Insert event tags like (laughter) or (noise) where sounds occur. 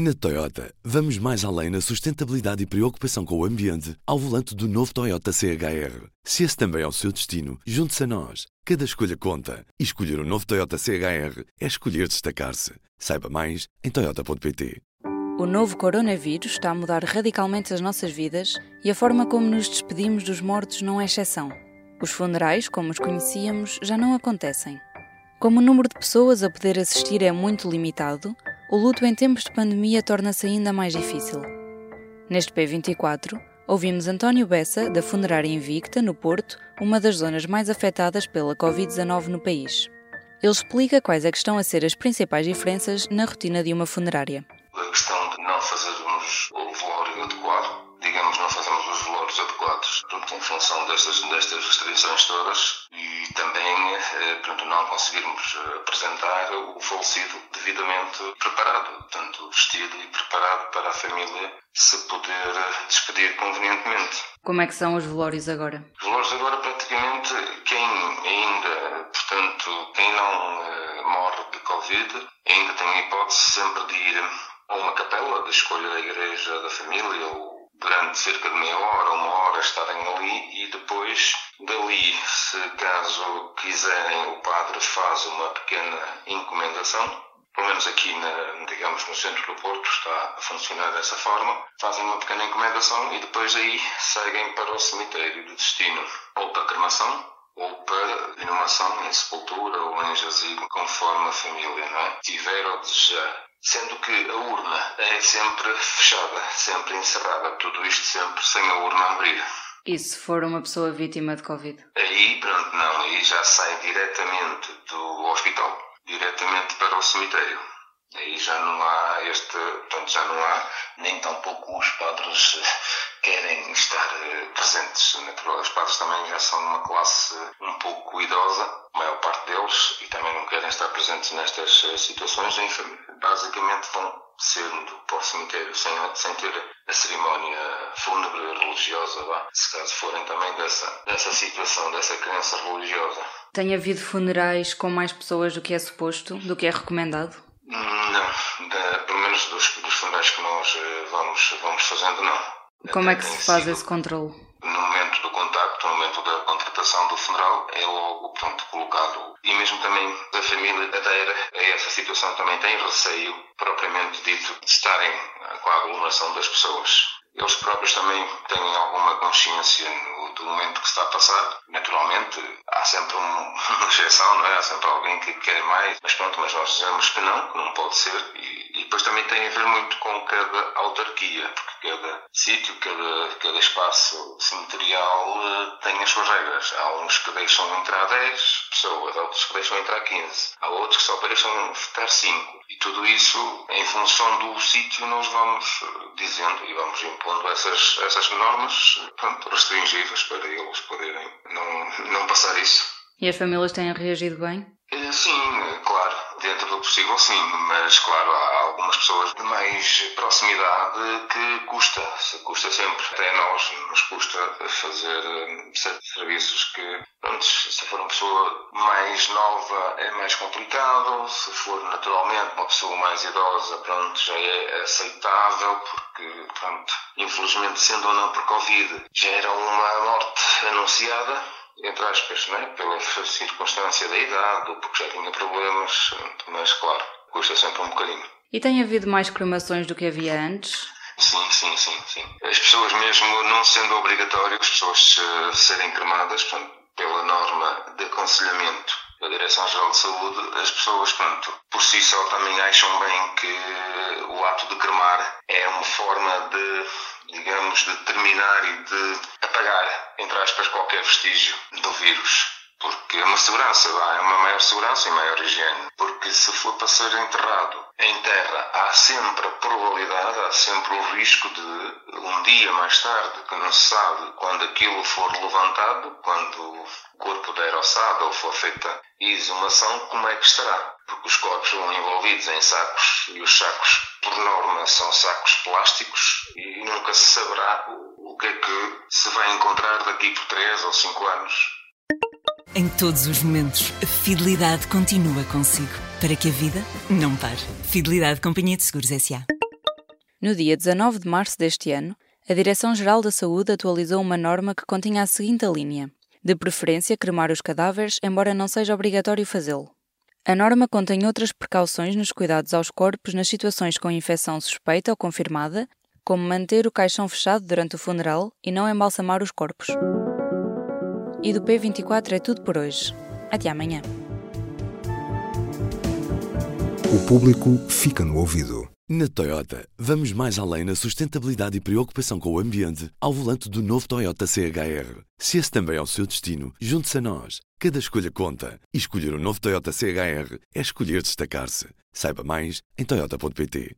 Na Toyota, vamos mais além na sustentabilidade e preocupação com o ambiente ao volante do novo Toyota CHR. Se esse também é o seu destino, junte-se a nós. Cada escolha conta. E escolher o um novo Toyota CHR é escolher destacar-se. Saiba mais em Toyota.pt. O novo coronavírus está a mudar radicalmente as nossas vidas e a forma como nos despedimos dos mortos não é exceção. Os funerais, como os conhecíamos, já não acontecem. Como o número de pessoas a poder assistir é muito limitado, o luto em tempos de pandemia torna-se ainda mais difícil. Neste P24, ouvimos António Bessa, da Funerária Invicta, no Porto, uma das zonas mais afetadas pela Covid-19 no país. Ele explica quais é que estão a ser as principais diferenças na rotina de uma funerária. A questão de não fazermos o velório adequado, digamos, não fazemos os velórios adequados, portanto, em função destas, destas restrições todas, e também portanto, não conseguirmos eh, apresentar o falecido devidamente preparado, portanto, vestido e preparado para a família se poder eh, despedir convenientemente. Como é que são os velórios agora? Os velórios agora praticamente quem ainda, portanto, quem não morre de Covid, ainda tem a hipótese sempre de ir a uma capela da escolha da igreja da família ou durante cerca de meia hora, uma hora estarem ali e depois dali, se caso quiserem, o padre faz uma pequena encomendação. Pelo menos aqui, na, digamos, no centro do Porto está a funcionar dessa forma. Fazem uma pequena encomendação e depois aí seguem para o cemitério do destino, ou para cremação, ou para inumação em sepultura ou em jazigo, conforme a família não é? tiver ou desejar sendo que a urna é sempre fechada, sempre encerrada, tudo isto sempre sem a urna abrir. E se for uma pessoa vítima de Covid? Aí, pronto, não, aí já sai diretamente do hospital, diretamente para o cemitério. Aí já não há este, portanto, já não há nem tampouco os padres (laughs) querem estar eh, presentes. Natural, os padres também já são uma classe um pouco idosa, a maior parte deles, e também não querem estar presentes nestas eh, situações. Basicamente vão sendo para o cemitério sem, sem ter a cerimónia fúnebre religiosa lá, se caso forem também dessa, dessa situação, dessa crença religiosa. Tem havido funerais com mais pessoas do que é suposto, do que é recomendado? Não, da, pelo menos dos, dos funerais que nós eh, vamos, vamos fazendo, não. Como é que se faz esse controle? No momento do contacto, no momento da contratação do funeral, é logo pronto, colocado. E mesmo também a família adere a essa situação, também tem receio, propriamente dito, de estarem com a aglomeração das pessoas. Eles próprios também têm alguma consciência no, do momento que se está a passar. Naturalmente, há sempre um, (laughs) uma exceção, não é? Há sempre alguém que quer mais, mas pronto, mas nós dizemos que não, que não pode ser. E, e depois também tem a ver muito com cada autarquia, porque cada sítio, cada, cada espaço cemiterial eh, tem as suas regras. Há uns que deixam entrar 10 pessoas, há outros que deixam entrar 15, há outros que só deixam ficar 5. E tudo isso, em função do sítio, nós vamos eh, dizendo e vamos impondo essas, essas normas pronto, restringidas para eles poderem não, não passar isso. E as famílias têm reagido bem? Eh, sim, claro, dentro do possível sim, mas claro, há algumas pessoas de mais proximidade que custa, custa sempre. Até nós nos custa fazer eh, certos serviços que, pronto, se for uma pessoa mais nova é mais complicado, se for naturalmente uma pessoa mais idosa, pronto, já é aceitável, porque, pronto, infelizmente sendo ou não por Covid, já era uma morte anunciada entre aspas, né? pela circunstância da idade, ou porque já tinha problemas, mas claro, custa sempre um bocadinho. E tem havido mais cremações do que havia antes? Sim, sim, sim, sim. As pessoas mesmo não sendo obrigatório as pessoas uh, serem cremadas, portanto, pela norma de aconselhamento da Direção-Geral de Saúde, as pessoas, pronto, por si só também acham bem que o ato de cremar é uma forma de digamos, de terminar e de apagar, entre aspas, qualquer vestígio do vírus. Porque é uma segurança, é uma maior segurança e maior higiene. Porque se for para ser enterrado em terra, há sempre a probabilidade, há sempre o risco de um dia mais tarde, que não se sabe quando aquilo for levantado, quando o corpo der ossada ou for feita exumação, como é que estará. Porque os corpos vão envolvidos em sacos e os sacos, por norma, são sacos plásticos e nunca se saberá que é que se vai encontrar daqui por 3 ou 5 anos. Em todos os momentos, a fidelidade continua consigo, para que a vida não pare. Fidelidade Companhia de Seguros S.A. No dia 19 de março deste ano, a Direção-Geral da Saúde atualizou uma norma que continha a seguinte linha: de preferência cremar os cadáveres, embora não seja obrigatório fazê-lo. A norma contém outras precauções nos cuidados aos corpos nas situações com infecção suspeita ou confirmada, como manter o caixão fechado durante o funeral e não embalsamar os corpos. E do P24 é tudo por hoje. Até amanhã. O público fica no ouvido. Na Toyota, vamos mais além na sustentabilidade e preocupação com o ambiente ao volante do novo Toyota CHR. Se esse também é o seu destino, junte-se a nós. Cada escolha conta. E escolher o um novo Toyota CHR é escolher destacar-se. Saiba mais em Toyota.pt.